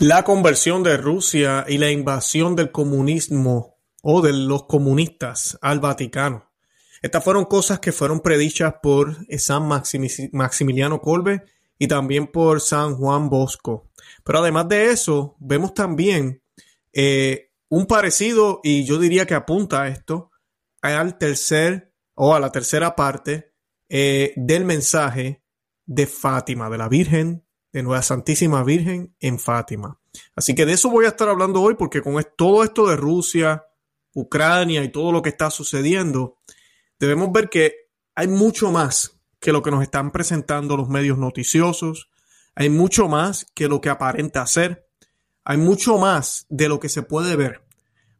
La conversión de Rusia y la invasión del comunismo o de los comunistas al Vaticano. Estas fueron cosas que fueron predichas por San Maximiliano Kolbe y también por San Juan Bosco. Pero además de eso, vemos también eh, un parecido, y yo diría que apunta a esto, al tercer o a la tercera parte eh, del mensaje de Fátima, de la Virgen de Nueva Santísima Virgen en Fátima. Así que de eso voy a estar hablando hoy porque con todo esto de Rusia, Ucrania y todo lo que está sucediendo, debemos ver que hay mucho más que lo que nos están presentando los medios noticiosos, hay mucho más que lo que aparenta ser, hay mucho más de lo que se puede ver,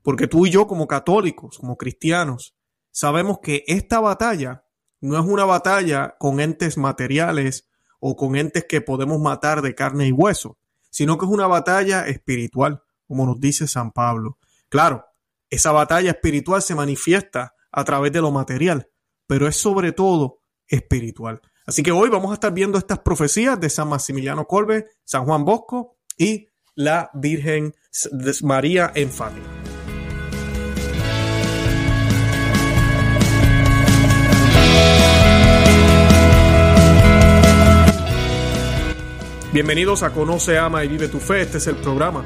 porque tú y yo como católicos, como cristianos, sabemos que esta batalla no es una batalla con entes materiales o con entes que podemos matar de carne y hueso, sino que es una batalla espiritual, como nos dice San Pablo. Claro, esa batalla espiritual se manifiesta a través de lo material, pero es sobre todo espiritual. Así que hoy vamos a estar viendo estas profecías de San Maximiliano Colbe, San Juan Bosco y la Virgen María en Fátima. Bienvenidos a Conoce, Ama y Vive tu Fe. Este es el programa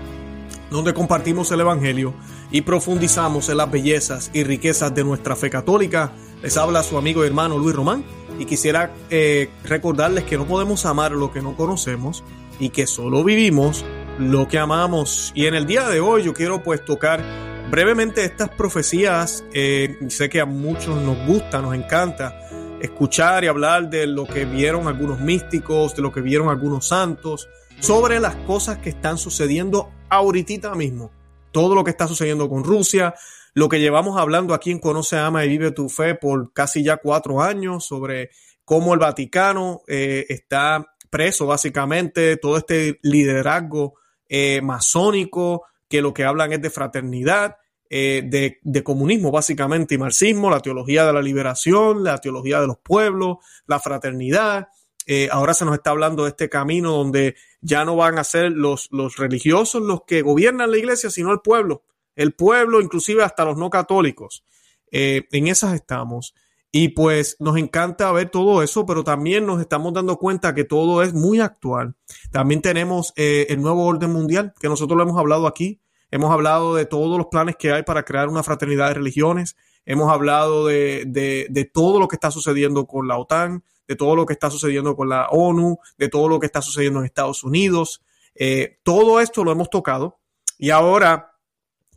donde compartimos el Evangelio y profundizamos en las bellezas y riquezas de nuestra fe católica. Les habla su amigo y hermano Luis Román y quisiera eh, recordarles que no podemos amar lo que no conocemos y que solo vivimos lo que amamos. Y en el día de hoy yo quiero pues tocar brevemente estas profecías. Eh, sé que a muchos nos gusta, nos encanta escuchar y hablar de lo que vieron algunos místicos, de lo que vieron algunos santos, sobre las cosas que están sucediendo ahorita mismo. Todo lo que está sucediendo con Rusia, lo que llevamos hablando aquí en Conoce, Ama y Vive tu Fe por casi ya cuatro años, sobre cómo el Vaticano eh, está preso básicamente, todo este liderazgo eh, masónico, que lo que hablan es de fraternidad, eh, de, comunismo básicamente y marxismo, la teología de la liberación, la teología de los pueblos, la fraternidad. Eh, ahora se nos está hablando de este camino donde ya no van a ser los, los religiosos los que gobiernan la iglesia, sino el pueblo. El pueblo, inclusive hasta los no católicos. Eh, en esas estamos. Y pues nos encanta ver todo eso, pero también nos estamos dando cuenta que todo es muy actual. También tenemos el nuevo orden mundial, que nosotros lo hemos hablado aquí, Hemos hablado de todos los planes que hay para crear una fraternidad de religiones. Hemos hablado de, todo lo que está sucediendo con la OTAN, de todo lo que está sucediendo con la ONU, de todo lo que está sucediendo en Estados Unidos. Eh, todo esto lo hemos tocado y ahora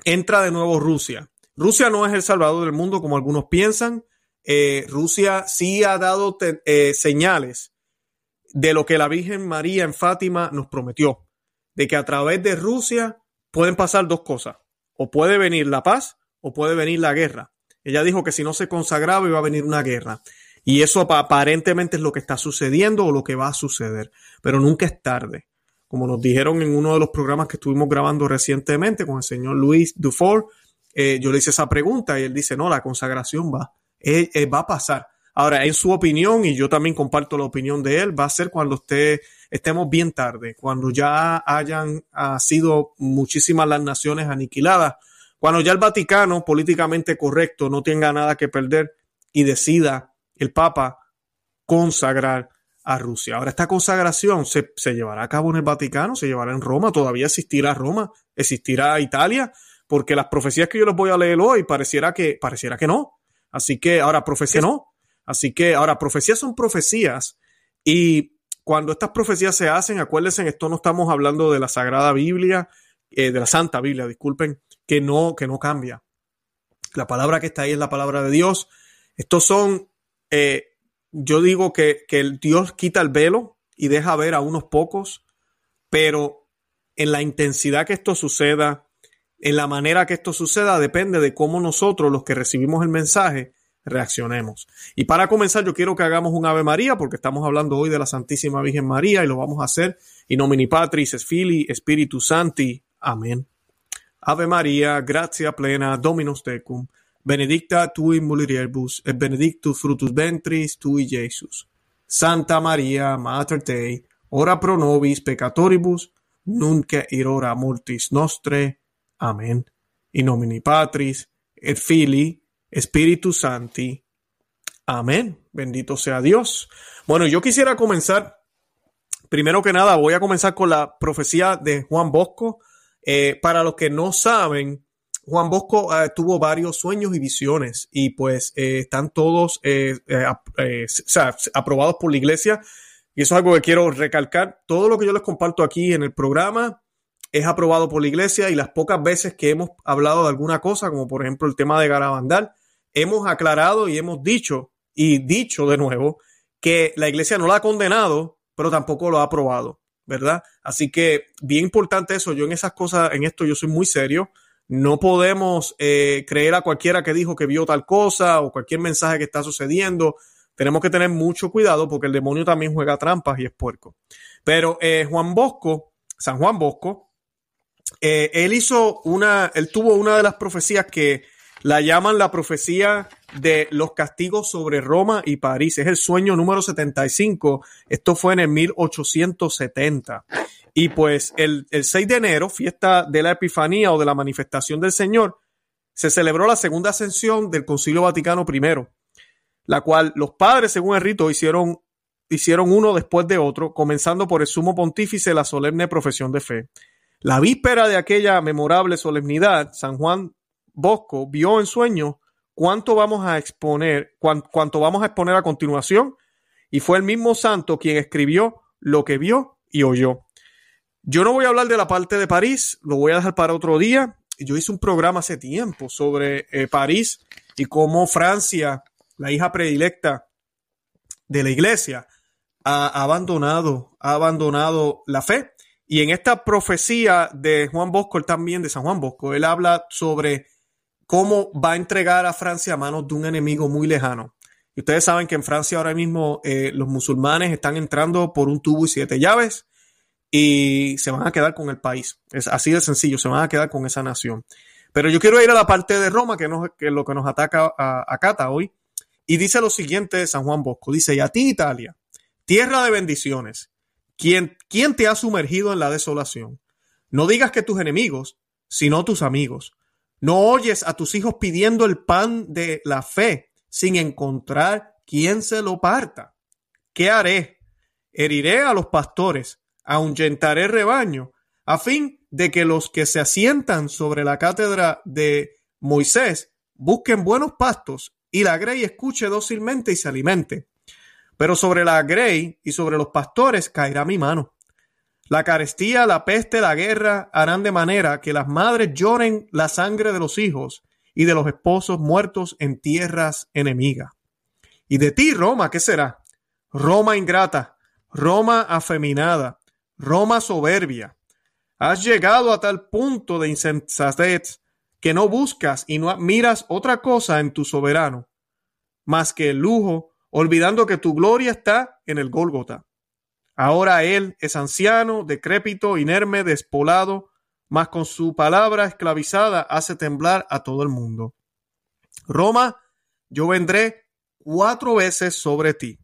entra de nuevo Rusia. Rusia no es el salvador del mundo como algunos piensan. Eh, Rusia sí ha dado eh, señales de lo que la Virgen María en Fátima nos prometió, de que a través de Rusia pueden pasar dos cosas. O puede venir la paz o puede venir la guerra. Ella dijo que si no se consagraba iba a venir una guerra. Y eso aparentemente es lo que está sucediendo o lo que va a suceder. Pero nunca es tarde. Como nos dijeron en uno de los programas que estuvimos grabando recientemente con el señor Luis Dufour, eh, yo le hice esa pregunta y él dice, no, la consagración va, eh, eh, va a pasar. Ahora, en su opinión, y yo también comparto la opinión de él, va a ser cuando usted estemos bien tarde, cuando ya hayan sido muchísimas las naciones aniquiladas, cuando ya el Vaticano, políticamente correcto, no tenga nada que perder y decida el Papa consagrar a Rusia. Ahora, esta consagración se, se, llevará a cabo en el Vaticano, se llevará en Roma, todavía existirá Roma, existirá Italia, porque las profecías que yo les voy a leer hoy pareciera que, pareciera que no. Así que ahora profecía no. Así que ahora, profecías son profecías y cuando estas profecías se hacen, acuérdense, en esto no estamos hablando de la Sagrada Biblia, eh, de la Santa Biblia, disculpen, que no, que no cambia. La palabra que está ahí es la palabra de Dios. Estos son, eh, yo digo que, que el Dios quita el velo y deja ver a unos pocos, pero en la intensidad que esto suceda, en la manera que esto suceda, depende de cómo nosotros, los que recibimos el mensaje, reaccionemos. Y para comenzar, yo quiero que hagamos un Ave María, porque estamos hablando hoy de la Santísima Virgen María y lo vamos a hacer. In nomini Patris, Fili, Spiritus Santi. Amén. Ave María, gracia plena, Dominus tecum, benedicta tui mulieribus, et benedictus frutus ventris tui, Jesus. Santa María, Mater Dei, ora pro nobis peccatoribus, nunca irora mortis nostre. Amén. In nomine Patris, et Filii, Spiritus Santi. Amén. Bendito sea Dios. Bueno, yo quisiera comenzar, primero que nada, voy a comenzar con la profecía de Juan Bosco. Eh, para los que no saben, Juan Bosco eh, tuvo varios sueños y visiones y pues eh, están todos aprobados por la iglesia. Y eso es algo que quiero recalcar. Todo lo que yo les comparto aquí en el programa es aprobado por la iglesia y las pocas veces que hemos hablado de alguna cosa, como por ejemplo el tema de Garabandal, hemos aclarado y hemos dicho y dicho de nuevo que la iglesia no la ha condenado, pero tampoco lo ha aprobado, ¿verdad? Así que bien importante eso, yo en esas cosas, en esto yo soy muy serio. No podemos eh, creer a cualquiera que dijo que vio tal cosa o cualquier mensaje que está sucediendo. Tenemos que tener mucho cuidado porque el demonio también juega trampas y es puerco. Pero eh, Juan Bosco, San Juan Bosco, eh, él hizo una, él tuvo una de las profecías que la llaman la profecía de los castigos sobre Roma y París. Es el sueño número 75. Esto fue en el 1870. Y pues el, 6 de enero, fiesta de la Epifanía o de la manifestación del Señor, se celebró la segunda ascensión del Concilio Vaticano I, la cual los padres, según el rito, hicieron, hicieron uno después de otro, comenzando por el sumo pontífice la solemne profesión de fe. La víspera de aquella memorable solemnidad, San Juan Bosco vio en sueño cuánto vamos a exponer, cuánto vamos a exponer a continuación, y fue el mismo santo quien escribió lo que vio y oyó. Yo no voy a hablar de la parte de París, lo voy a dejar para otro día. Yo hice un programa hace tiempo sobre eh, París y cómo Francia, la hija predilecta de la iglesia, ha abandonado, ha abandonado la fe. Y en esta profecía de Juan Bosco, él también de San Juan Bosco, él habla sobre cómo va a entregar a Francia a manos de un enemigo muy lejano. Y ustedes saben que en Francia ahora mismo eh, los musulmanes están entrando por un tubo y siete llaves y se van a quedar con el país. Es así de sencillo, se van a quedar con esa nación. Pero yo quiero ir a la parte de Roma, que, es lo que nos ataca a, a Cata hoy. Y dice lo siguiente de San Juan Bosco. Dice, y a ti Italia, tierra de bendiciones, ¿quién, ¿quién te ha sumergido en la desolación? No digas que tus enemigos, sino tus amigos no oyes a tus hijos pidiendo el pan de la fe sin encontrar quien se lo parta. ¿Qué haré? Heriré a los pastores, ahuyentaré rebaño, a fin de que los que se asientan sobre la cátedra de Moisés busquen buenos pastos y la grey escuche dócilmente y se alimente. Pero sobre la grey y sobre los pastores caerá mi mano. La carestía, la peste, la guerra harán de manera que las madres lloren la sangre de los hijos y de los esposos muertos en tierras enemigas. Y de ti, Roma, ¿qué será? Roma ingrata, Roma afeminada, Roma soberbia. Has llegado a tal punto de insensatez que no buscas y no admiras otra cosa en tu soberano, más que el lujo, olvidando que tu gloria está en el Gólgota. Ahora él es anciano, decrépito, inerme, despolado, mas con su palabra esclavizada hace temblar a todo el mundo. Roma, yo vendré cuatro veces sobre ti.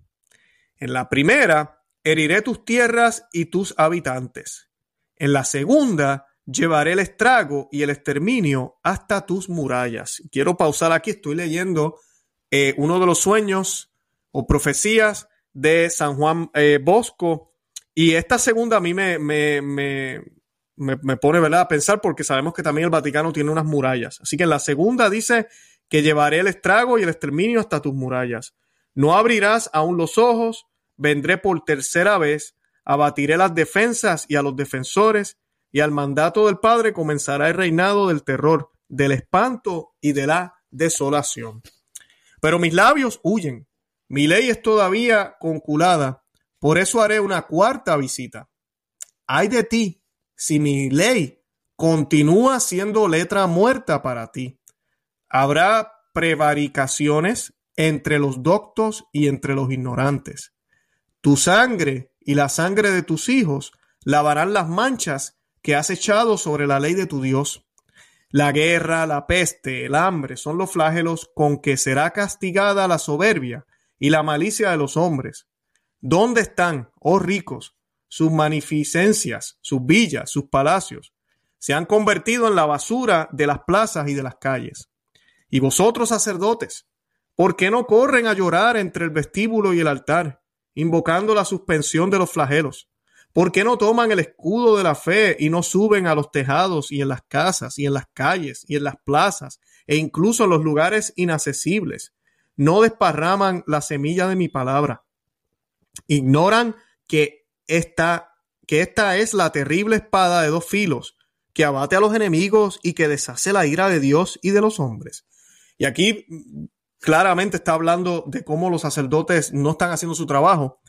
En la primera, heriré tus tierras y tus habitantes. En la segunda, llevaré el estrago y el exterminio hasta tus murallas. Quiero pausar aquí, estoy leyendo eh, uno de los sueños o profecías de San Juan eh, Bosco. Y esta segunda a mí me, me, me, me, pone ¿verdad? a pensar porque sabemos que también el Vaticano tiene unas murallas. Así que en la segunda dice que llevaré el estrago y el exterminio hasta tus murallas. No abrirás aún los ojos, vendré por tercera vez, abatiré las defensas y a los defensores, y al mandato del Padre comenzará el reinado del terror, del espanto y de la desolación. Pero mis labios huyen, mi ley es todavía conculada, por eso haré una cuarta visita. Ay de ti, si mi ley continúa siendo letra muerta para ti. Habrá prevaricaciones entre los doctos y entre los ignorantes. Tu sangre y la sangre de tus hijos lavarán las manchas que has echado sobre la ley de tu Dios. La guerra, la peste, el hambre son los flagelos con que será castigada la soberbia y la malicia de los hombres. ¿Dónde están, oh ricos, sus magnificencias, sus villas, sus palacios. Se han convertido en la basura de las plazas y de las calles. Y vosotros, sacerdotes, ¿por qué no corren a llorar entre el vestíbulo y el altar, invocando la suspensión de los flagelos? ¿Por qué no toman el escudo de la fe y no suben a los tejados y en las casas y en las calles y en las plazas e incluso en los lugares inaccesibles? No desparraman la semilla de mi palabra. Ignoran que esta, que esta es la terrible espada de dos filos que abate a los enemigos y que deshace la ira de Dios y de los hombres. Y aquí claramente está hablando de cómo los sacerdotes no están haciendo su trabajo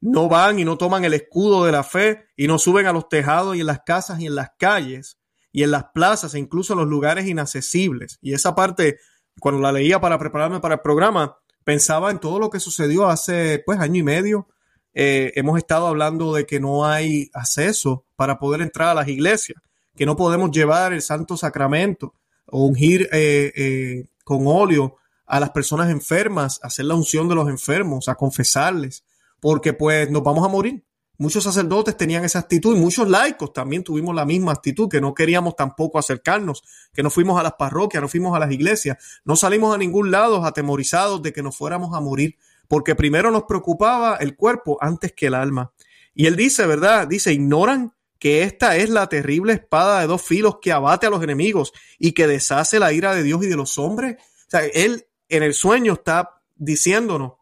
no van y no toman el escudo de la fe y no suben a los tejados y en las casas y en las calles y en las plazas e incluso en los lugares inaccesibles. Y esa parte, cuando la leía para prepararme para el programa, pensaba en todo lo que sucedió hace pues año y medio. Eh, hemos estado hablando de que no hay acceso para poder entrar a las iglesias, que no podemos llevar el santo sacramento ungir eh, eh, con óleo a las personas enfermas, hacer la unción de los enfermos, a confesarles porque pues nos vamos a morir. Muchos sacerdotes tenían esa actitud y muchos laicos también tuvimos la misma actitud, que no queríamos tampoco acercarnos, que no fuimos a las parroquias, no fuimos a las iglesias, no salimos a ningún lado atemorizados de que nos fuéramos a morir, porque primero nos preocupaba el cuerpo antes que el alma. Y él dice, ¿verdad? Dice, ignoran que esta es la terrible espada de dos filos que abate a los enemigos y que deshace la ira de Dios y de los hombres. O sea, él en el sueño está diciéndonos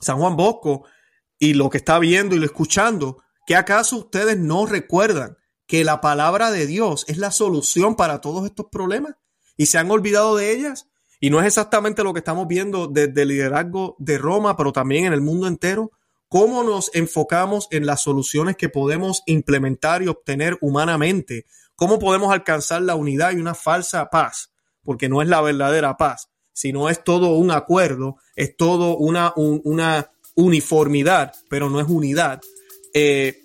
San Juan Bosco y lo que está viendo y lo escuchando, que acaso ustedes no recuerdan que la palabra de Dios es la solución para todos estos problemas y se han olvidado de ellas? Y no es exactamente lo que estamos viendo desde el liderazgo de Roma, pero también en el mundo entero. ¿Cómo nos enfocamos en las soluciones que podemos implementar y obtener humanamente? ¿Cómo podemos alcanzar la unidad y una falsa paz? Porque no es la verdadera paz sino es todo un acuerdo, es todo una, una uniformidad, pero no es unidad. Eh,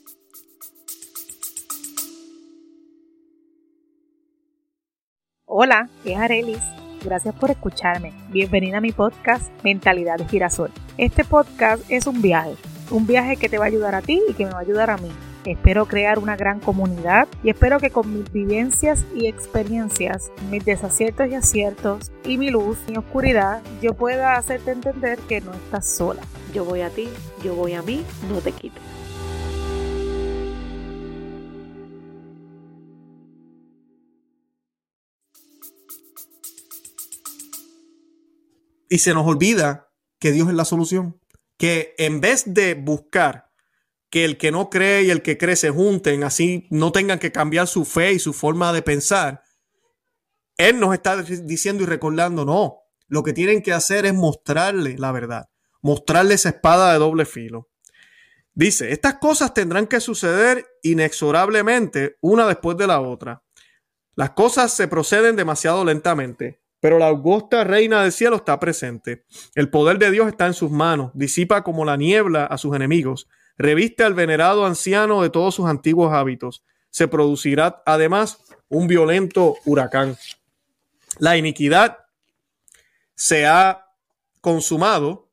Hola, es Arelis. Gracias por escucharme. Bienvenida a mi podcast Mentalidad de Girasol. Este podcast es un viaje, un viaje que te va a ayudar a ti y que me va a ayudar a mí Espero crear una gran comunidad y espero que con mis vivencias y experiencias, mis desaciertos y aciertos y mi luz y oscuridad, yo pueda hacerte entender que no estás sola. Yo voy a ti, yo voy a mí, no te quito. Y se nos olvida que Dios es la solución. Que en vez de buscar que el que no cree y el que cree se junten, así no tengan que cambiar su fe y su forma de pensar. Él nos está diciendo y recordando, no, lo que tienen que hacer es mostrarle la verdad, mostrarle esa espada de doble filo. Dice, estas cosas tendrán que suceder inexorablemente una después de la otra. Las cosas se proceden demasiado lentamente, pero la augusta reina del cielo está presente. El poder de Dios está en sus manos, disipa como la niebla a sus enemigos reviste al venerado anciano de todos sus antiguos hábitos. Se producirá además un violento huracán. La iniquidad se ha consumado,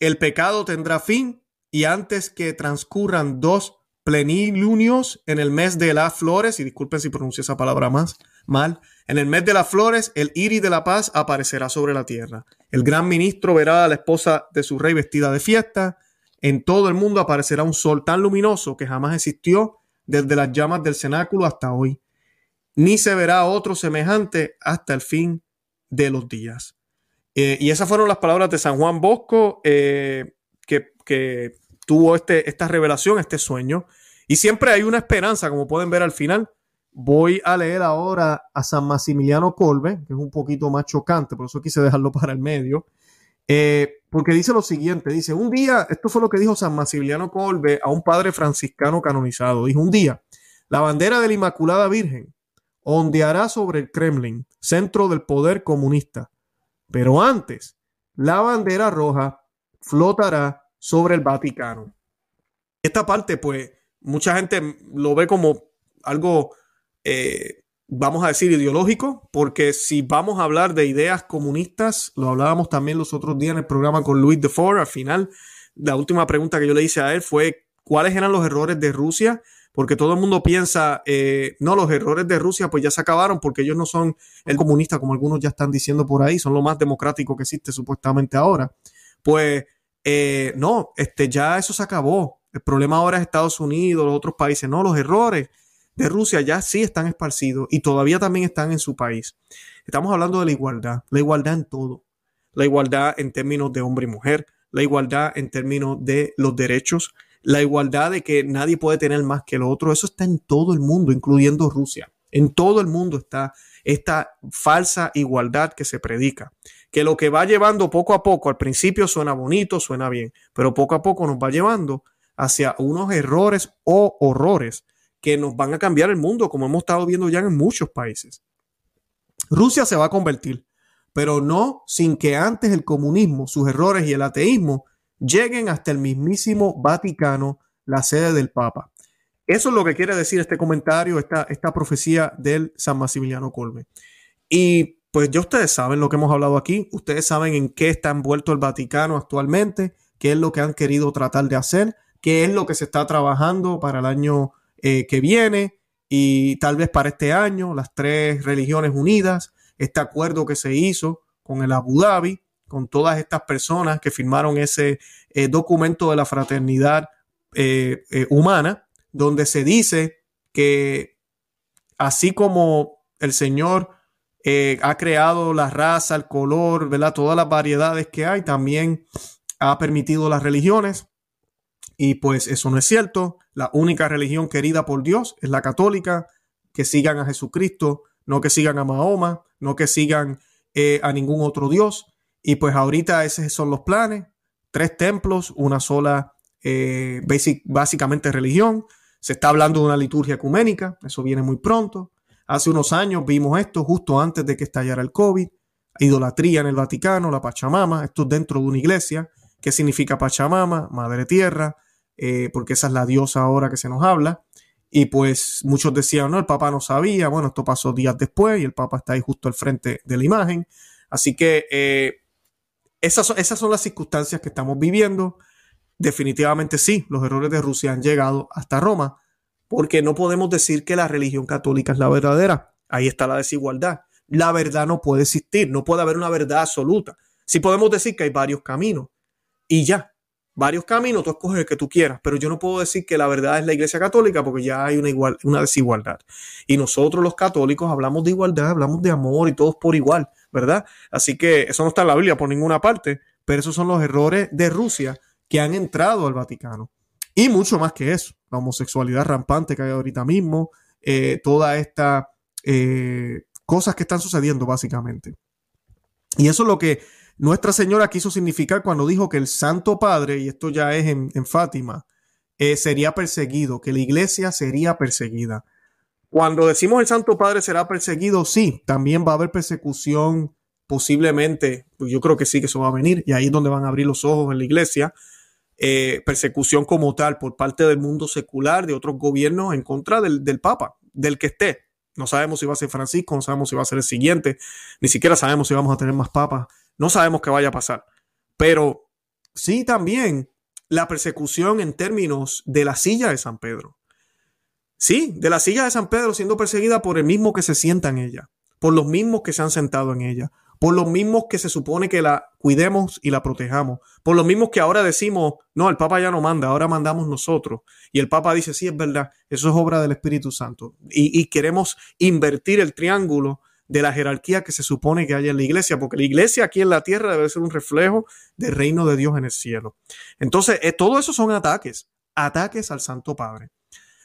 el pecado tendrá fin y antes que transcurran dos plenilunios en el mes de las flores, y disculpen si pronuncio esa palabra más mal, en el mes de las flores el iris de la paz aparecerá sobre la tierra. El gran ministro verá a la esposa de su rey vestida de fiesta, en todo el mundo aparecerá un sol tan luminoso que jamás existió desde las llamas del cenáculo hasta hoy, ni se verá otro semejante hasta el fin de los días. Eh, y esas fueron las palabras de San Juan Bosco, eh, que, tuvo este, esta revelación, este sueño. Y siempre hay una esperanza, como pueden ver al final. Voy a leer ahora a San Maximiliano Colbe, que es un poquito más chocante, por eso quise dejarlo para el medio. Eh, porque dice lo siguiente, dice, un día, esto fue lo que dijo San Maximiliano Colbe a un padre franciscano canonizado, dijo, un día, la bandera de la Inmaculada Virgen ondeará sobre el Kremlin, centro del poder comunista, pero antes, la bandera roja flotará sobre el Vaticano. Esta parte, pues, mucha gente lo ve como algo eh, vamos a decir, ideológico, porque si vamos a hablar de ideas comunistas, lo hablábamos también los otros días en el programa con Luis de Ford, al final, la última pregunta que yo le hice a él fue cuáles eran los errores de Rusia, porque todo el mundo piensa, eh, no, los errores de Rusia pues ya se acabaron porque ellos no son el comunista como algunos ya están diciendo por ahí, son lo más democrático que existe supuestamente ahora. Pues eh, no, este, ya eso se acabó. El problema ahora es Estados Unidos, los otros países. No, los errores de Rusia ya sí están esparcidos y todavía también están en su país. Estamos hablando de la igualdad, la igualdad en todo. La igualdad en términos de hombre y mujer, la igualdad en términos de los derechos, la igualdad de que nadie puede tener más que el otro. Eso está en todo el mundo, incluyendo Rusia. En todo el mundo está esta falsa igualdad que se predica que lo que va llevando poco a poco, al principio suena bonito, suena bien, pero poco a poco nos va llevando hacia unos errores o horrores que nos van a cambiar el mundo, como hemos estado viendo ya en muchos países. Rusia se va a convertir, pero no sin que antes el comunismo, sus errores y el ateísmo lleguen hasta el mismísimo Vaticano, la sede del Papa. Eso es lo que quiere decir este comentario, esta, esta profecía del San Maximiliano Colbe. Y pues ya ustedes saben lo que hemos hablado aquí, ustedes saben en qué está envuelto el Vaticano actualmente, qué es lo que han querido tratar de hacer, qué es lo que se está trabajando para el año eh, que viene y tal vez para este año, las tres religiones unidas, este acuerdo que se hizo con el Abu Dhabi, con todas estas personas que firmaron ese eh, documento de la fraternidad eh, humana, donde se dice que así como el Señor ha creado la raza, el color, ¿verdad? Todas las variedades que hay, también ha permitido las religiones. Y pues eso no es cierto. La única religión querida por Dios es la católica, que sigan a Jesucristo, no que sigan a Mahoma, no que sigan eh, a ningún otro Dios. Y pues ahorita esos son los planes. Tres templos, una sola, eh, básicamente religión. Se está hablando de una liturgia ecuménica, eso viene muy pronto. Hace unos años vimos esto justo antes de que estallara el COVID. Idolatría en el Vaticano, la Pachamama, esto dentro de una iglesia. ¿Qué significa Pachamama? Madre Tierra, eh, porque esa es la diosa ahora que se nos habla. Y pues muchos decían, no, el Papa no sabía. Bueno, esto pasó días después y el Papa está ahí justo al frente de la imagen. Así que eh, esas, esas son las circunstancias que estamos viviendo. Definitivamente sí, los errores de Rusia han llegado hasta Roma porque no podemos decir que la religión católica es la verdadera. Ahí está la desigualdad. La verdad no puede existir, no puede haber una verdad absoluta. Sí podemos decir que hay varios caminos y ya, varios caminos, tú escoges el que tú quieras, pero yo no puedo decir que la verdad es la Iglesia Católica porque ya hay una, igual, una desigualdad. Y nosotros los católicos hablamos de igualdad, hablamos de amor y todos por igual, ¿verdad? Así que eso no está en la Biblia por ninguna parte, pero esos son los errores de Rusia que han entrado al Vaticano. Y mucho más que eso, la homosexualidad rampante que hay ahorita mismo, eh, todas estas eh, cosas que están sucediendo básicamente. Y eso es lo que Nuestra Señora quiso significar cuando dijo que el Santo Padre, y esto ya es en, Fátima, eh, sería perseguido, que la iglesia sería perseguida. Cuando decimos el Santo Padre será perseguido, sí, también va a haber persecución posiblemente, pues yo creo que sí que eso va a venir, y ahí es donde van a abrir los ojos en la iglesia, eh, persecución como tal por parte del mundo secular, de otros gobiernos en contra del, del Papa, del que esté. No sabemos si va a ser Francisco, no sabemos si va a ser el siguiente, ni siquiera sabemos si vamos a tener más papas, no sabemos qué vaya a pasar. Pero sí también la persecución en términos de la silla de San Pedro. Sí, de la silla de San Pedro siendo perseguida por el mismo que se sienta en ella, por los mismos que se han sentado en ella, por los mismos que se supone que la cuidemos y la protejamos, por los mismos que ahora decimos, no, el Papa ya no manda, ahora mandamos nosotros. Y el Papa dice, sí, es verdad, eso es obra del Espíritu Santo. Y, queremos invertir el triángulo de la jerarquía que se supone que hay en la iglesia, porque la iglesia aquí en la tierra debe ser un reflejo del reino de Dios en el cielo. Entonces, eh, todo eso son ataques, ataques al Santo Padre.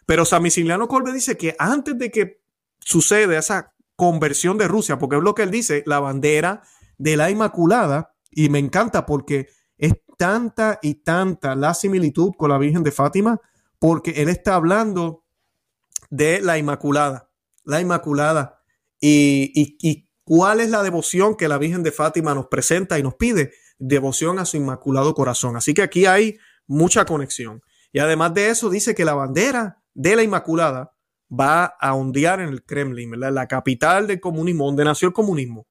Pero San Misiliano Colbe dice que antes de que suceda esa conversión de Rusia, porque es lo que él dice, la bandera de la Inmaculada, y me encanta porque es tanta y tanta la similitud con la Virgen de Fátima, porque él está hablando de la Inmaculada, la Inmaculada, y, y, cuál es la devoción que la Virgen de Fátima nos presenta y nos pide, devoción a su Inmaculado Corazón. Así que aquí hay mucha conexión. Y además de eso, dice que la bandera de la Inmaculada va a ondear en el Kremlin, la capital del comunismo, donde nació el comunismo.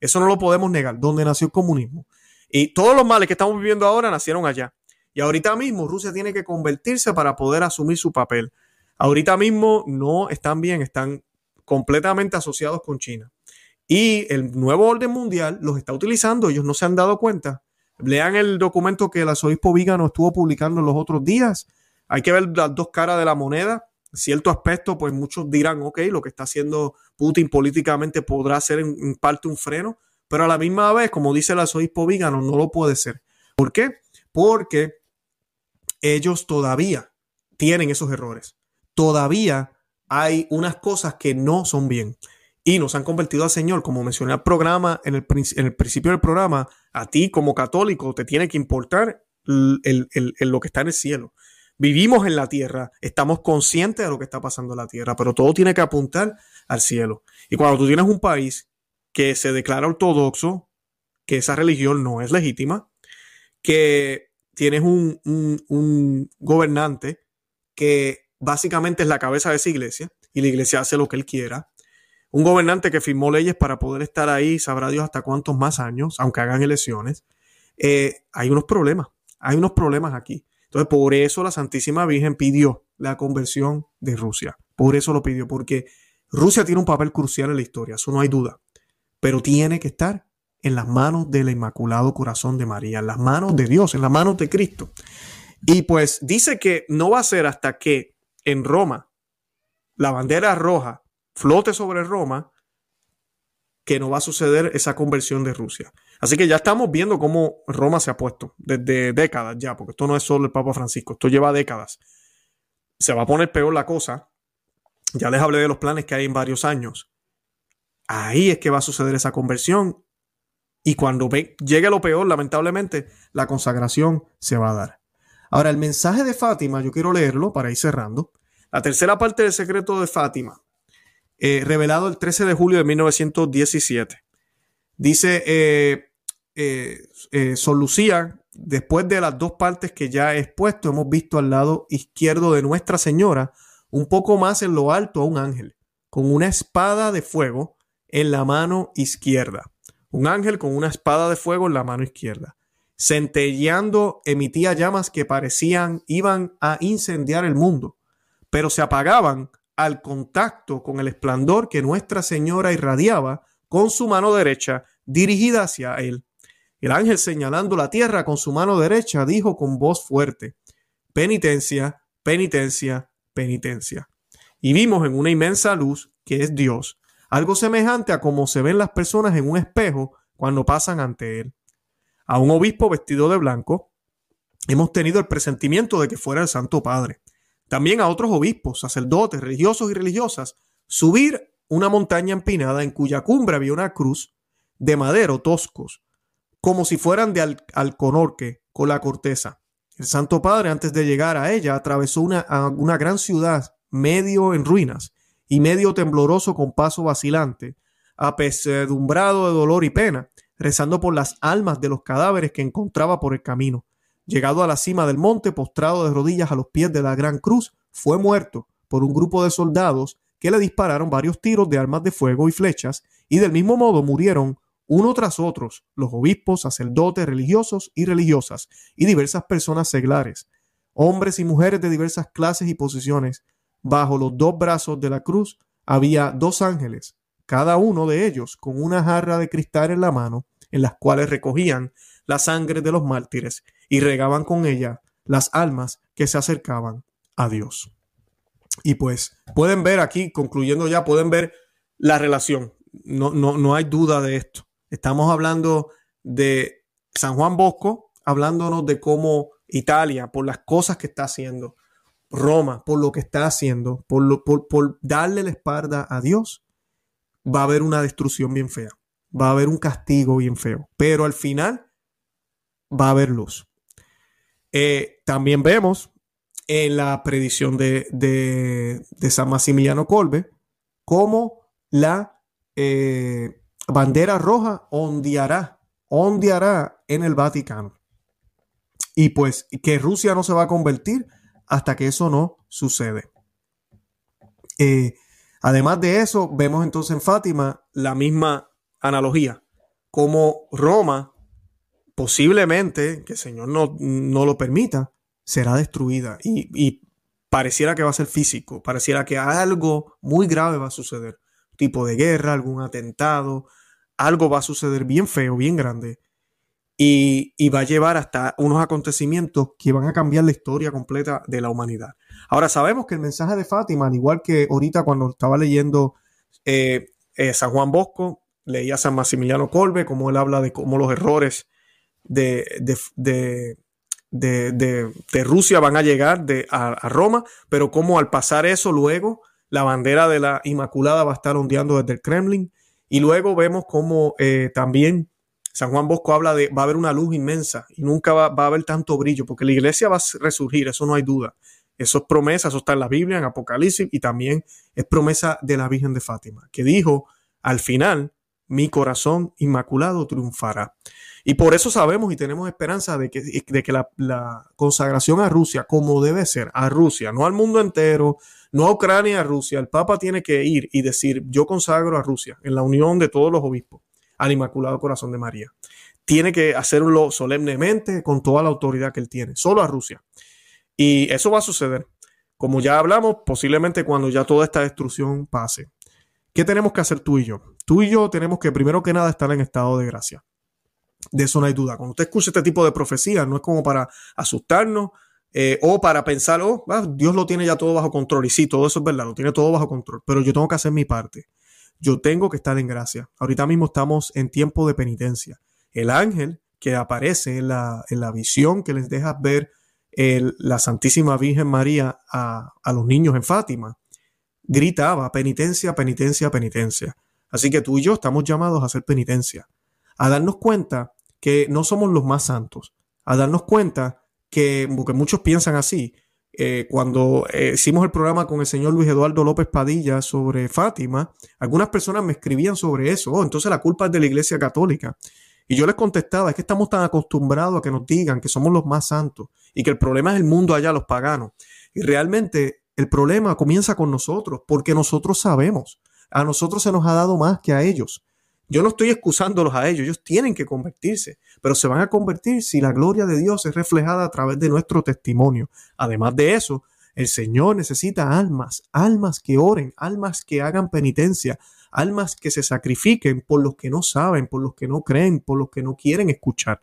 Eso no lo podemos negar, donde nació el comunismo. Y todos los males que estamos viviendo ahora nacieron allá. Y ahorita mismo Rusia tiene que convertirse para poder asumir su papel. Ahorita mismo no están bien, están completamente asociados con China. Y el nuevo orden mundial los está utilizando, ellos no se han dado cuenta. Lean el documento que el arzobispo Vígano estuvo publicando los otros días. Hay que ver las dos caras de la moneda. Cierto aspecto, pues muchos dirán, ok, lo que está haciendo Putin políticamente podrá ser en, parte un freno, pero a la misma vez, como dice el arzobispo Vígano, no lo puede ser. ¿Por qué? Porque ellos todavía tienen esos errores. Todavía hay unas cosas que no son bien y nos han convertido al Señor, como mencioné al programa, en el, en el principio del programa, a ti como católico te tiene que importar el, lo que está en el cielo. Vivimos en la tierra, estamos conscientes de lo que está pasando en la tierra, pero todo tiene que apuntar al cielo. Y cuando tú tienes un país que se declara ortodoxo, que esa religión no es legítima, que tienes un, un gobernante que básicamente es la cabeza de esa iglesia y la iglesia hace lo que él quiera, un gobernante que firmó leyes para poder estar ahí, sabrá Dios hasta cuántos más años, aunque hagan elecciones, eh, hay unos problemas, hay unos problemas aquí. Entonces, por eso la Santísima Virgen pidió la conversión de Rusia. Por eso lo pidió, porque Rusia tiene un papel crucial en la historia, eso no hay duda. Pero tiene que estar en las manos del Inmaculado Corazón de María, en las manos de Dios, en las manos de Cristo. Y pues dice que no va a ser hasta que en Roma la bandera roja flote sobre Roma, que no va a suceder esa conversión de Rusia. Así que ya estamos viendo cómo Roma se ha puesto desde décadas ya, porque esto no es solo el Papa Francisco, esto lleva décadas. Se va a poner peor la cosa. Ya les hablé de los planes que hay en varios años. Ahí es que va a suceder esa conversión. Y cuando llegue lo peor, lamentablemente, la consagración se va a dar. Ahora, el mensaje de Fátima, yo quiero leerlo para ir cerrando. La tercera parte del secreto de Fátima eh, revelado el 13 de julio de 1917. Dice eh, eh, Son Lucía, después de las dos partes que ya he expuesto, hemos visto al lado izquierdo de Nuestra Señora, un poco más en lo alto, a un ángel, con una espada de fuego en la mano izquierda. Un ángel con una espada de fuego en la mano izquierda. Centelleando emitía llamas que parecían iban a incendiar el mundo, pero se apagaban al contacto con el esplendor que Nuestra Señora irradiaba con su mano derecha dirigida hacia él. El ángel señalando la tierra con su mano derecha dijo con voz fuerte, penitencia, penitencia, penitencia. Y vimos en una inmensa luz, que es Dios, algo semejante a como se ven las personas en un espejo cuando pasan ante él. A un obispo vestido de blanco, hemos tenido el presentimiento de que fuera el Santo Padre también a otros obispos, sacerdotes, religiosos y religiosas, subir una montaña empinada en cuya cumbre había una cruz de madero toscos, como si fueran de alconorque con la corteza. El Santo Padre, antes de llegar a ella, atravesó una, una gran ciudad medio en ruinas y medio tembloroso con paso vacilante, apesadumbrado de dolor y pena, rezando por las almas de los cadáveres que encontraba por el camino. Llegado a la cima del monte, postrado de rodillas a los pies de la gran cruz, fue muerto por un grupo de soldados que le dispararon varios tiros de armas de fuego y flechas, y del mismo modo murieron uno tras otros los obispos, sacerdotes, religiosos y religiosas, y diversas personas seglares, hombres y mujeres de diversas clases y posiciones. Bajo los dos brazos de la cruz había dos ángeles, cada uno de ellos con una jarra de cristal en la mano, en las cuales recogían la sangre de los mártires y regaban con ella las almas que se acercaban a Dios. Y pues pueden ver aquí, concluyendo ya, pueden ver la relación. No, no, no hay duda de esto. Estamos hablando de San Juan Bosco, hablándonos de cómo Italia, por las cosas que está haciendo, Roma, por lo que está haciendo, por, por, por darle la espalda a Dios, va a haber una destrucción bien fea, va a haber un castigo bien feo. Pero al final va a haber luz. Eh, también vemos en la predicción de, San Maximiliano Colbe cómo la eh, bandera roja ondeará, ondeará en el Vaticano. Y pues que Rusia no se va a convertir hasta que eso no sucede. Eh, además de eso, vemos entonces en Fátima la misma analogía, como Roma posiblemente, que el Señor no, no lo permita, será destruida y, y, pareciera que va a ser físico, pareciera que algo muy grave va a suceder, tipo de guerra, algún atentado, algo va a suceder bien feo, bien grande y, va a llevar hasta unos acontecimientos que van a cambiar la historia completa de la humanidad. Ahora sabemos que el mensaje de Fátima, al igual que ahorita cuando estaba leyendo eh, eh, San Juan Bosco, leía San Maximiliano Colbe, como él habla de cómo los errores de, de, de, de Rusia van a llegar a, Roma, pero como al pasar eso luego la bandera de la Inmaculada va a estar ondeando desde el Kremlin y luego vemos como eh, también San Juan Bosco habla de va a haber una luz inmensa y nunca va, va, a haber tanto brillo porque la iglesia va a resurgir, eso no hay duda. Eso es promesa, eso está en la Biblia, en Apocalipsis y también es promesa de la Virgen de Fátima, que dijo al final, mi corazón inmaculado triunfará. Y por eso sabemos y tenemos esperanza de que, de que la, la, consagración a Rusia, como debe ser, a Rusia, no al mundo entero, no a Ucrania, a Rusia, el Papa tiene que ir y decir, yo consagro a Rusia en la unión de todos los obispos al Inmaculado Corazón de María. Tiene que hacerlo solemnemente con toda la autoridad que él tiene, solo a Rusia. Y eso va a suceder. Como ya hablamos, posiblemente cuando ya toda esta destrucción pase. ¿Qué tenemos que hacer tú y yo? Tú y yo tenemos que primero que nada estar en estado de gracia. De eso no hay duda. Cuando usted escucha este tipo de profecías, no es como para asustarnos eh, o para pensar, oh, ah, Dios lo tiene ya todo bajo control. Y sí, todo eso es verdad, lo tiene todo bajo control. Pero yo tengo que hacer mi parte. Yo tengo que estar en gracia. Ahorita mismo estamos en tiempo de penitencia. El ángel que aparece en la, en la visión que les deja ver la Santísima Virgen María a, los niños en Fátima, gritaba penitencia, penitencia, penitencia. Así que tú y yo estamos llamados a hacer penitencia, a darnos cuenta que no somos los más santos, a darnos cuenta que, porque muchos piensan así, eh, cuando eh, hicimos el programa con el señor Luis Eduardo López Padilla sobre Fátima, algunas personas me escribían sobre eso, oh, entonces la culpa es de la Iglesia Católica. Y yo les contestaba, es que estamos tan acostumbrados a que nos digan que somos los más santos y que el problema es el mundo allá, los paganos. Y realmente el problema comienza con nosotros, porque nosotros sabemos, a nosotros se nos ha dado más que a ellos. Yo no estoy excusándolos a ellos, ellos tienen que convertirse, pero se van a convertir si la gloria de Dios es reflejada a través de nuestro testimonio. Además de eso, el Señor necesita almas, almas que oren, almas que hagan penitencia, almas que se sacrifiquen por los que no saben, por los que no creen, por los que no quieren escuchar.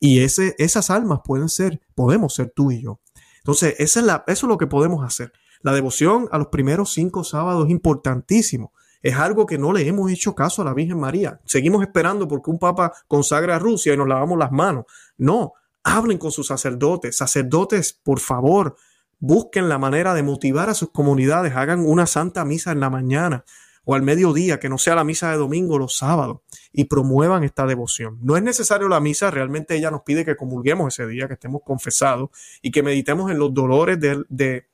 Y esas almas pueden ser, podemos ser tú y yo. Entonces, esa es la, eso es lo que podemos hacer. La devoción a los primeros cinco sábados es importantísimo. Es algo que no le hemos hecho caso a la Virgen María. Seguimos esperando porque un papa consagra a Rusia y nos lavamos las manos. No, hablen con sus sacerdotes. Sacerdotes, por favor, busquen la manera de motivar a sus comunidades. Hagan una santa misa en la mañana o al mediodía, que no sea la misa de domingo los sábados, y promuevan esta devoción. No es necesario la misa, realmente ella nos pide que comulguemos ese día, que estemos confesados y que meditemos en los dolores de,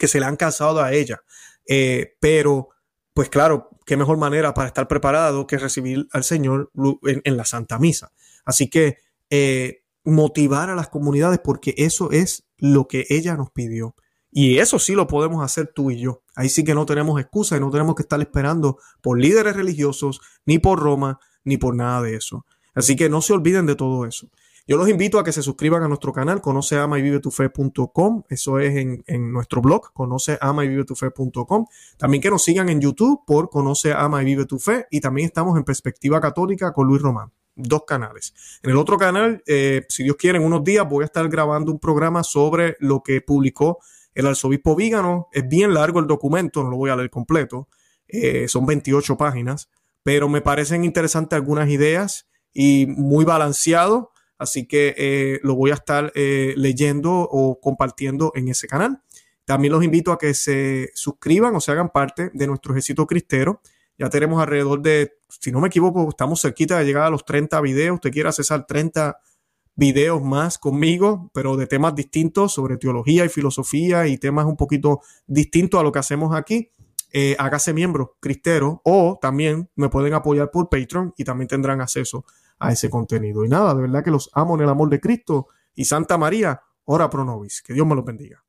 que se le han causado a ella. Eh, pero, pues claro, qué mejor manera para estar preparado que recibir al Señor en, la Santa Misa. Así que eh, motivar a las comunidades porque eso es lo que ella nos pidió. Y eso sí lo podemos hacer tú y yo. Ahí sí que no tenemos excusa y no tenemos que estar esperando por líderes religiosos, ni por Roma, ni por nada de eso. Así que no se olviden de todo eso. Yo los invito a que se suscriban a nuestro canal, conoce ama y vive tu fe.com. Eso es en, en, nuestro blog, conoce ama y vive tu fe.com. También que nos sigan en YouTube por conoce ama y vive tu fe. Y también estamos en Perspectiva Católica con Luis Román. Dos canales. En el otro canal, eh, si Dios quiere, en unos días voy a estar grabando un programa sobre lo que publicó el arzobispo Vígano. Es bien largo el documento, no lo voy a leer completo, eh, son 28 páginas, pero me parecen interesantes algunas ideas y muy balanceado, así que eh, lo voy a estar eh, leyendo o compartiendo en ese canal. También los invito a que se suscriban o se hagan parte de nuestro ejército cristero. Ya tenemos alrededor de, si no me equivoco, estamos cerquita de llegar a los 30 videos. Usted quiere accesar 30 videos más conmigo, pero de temas distintos sobre teología y filosofía y temas un poquito distintos a lo que hacemos aquí. Eh, hágase miembro cristero o también me pueden apoyar por Patreon y también tendrán acceso a ese contenido. Y nada, de verdad que los amo en el amor de Cristo y Santa María, ora pro nobis. Que Dios me los bendiga.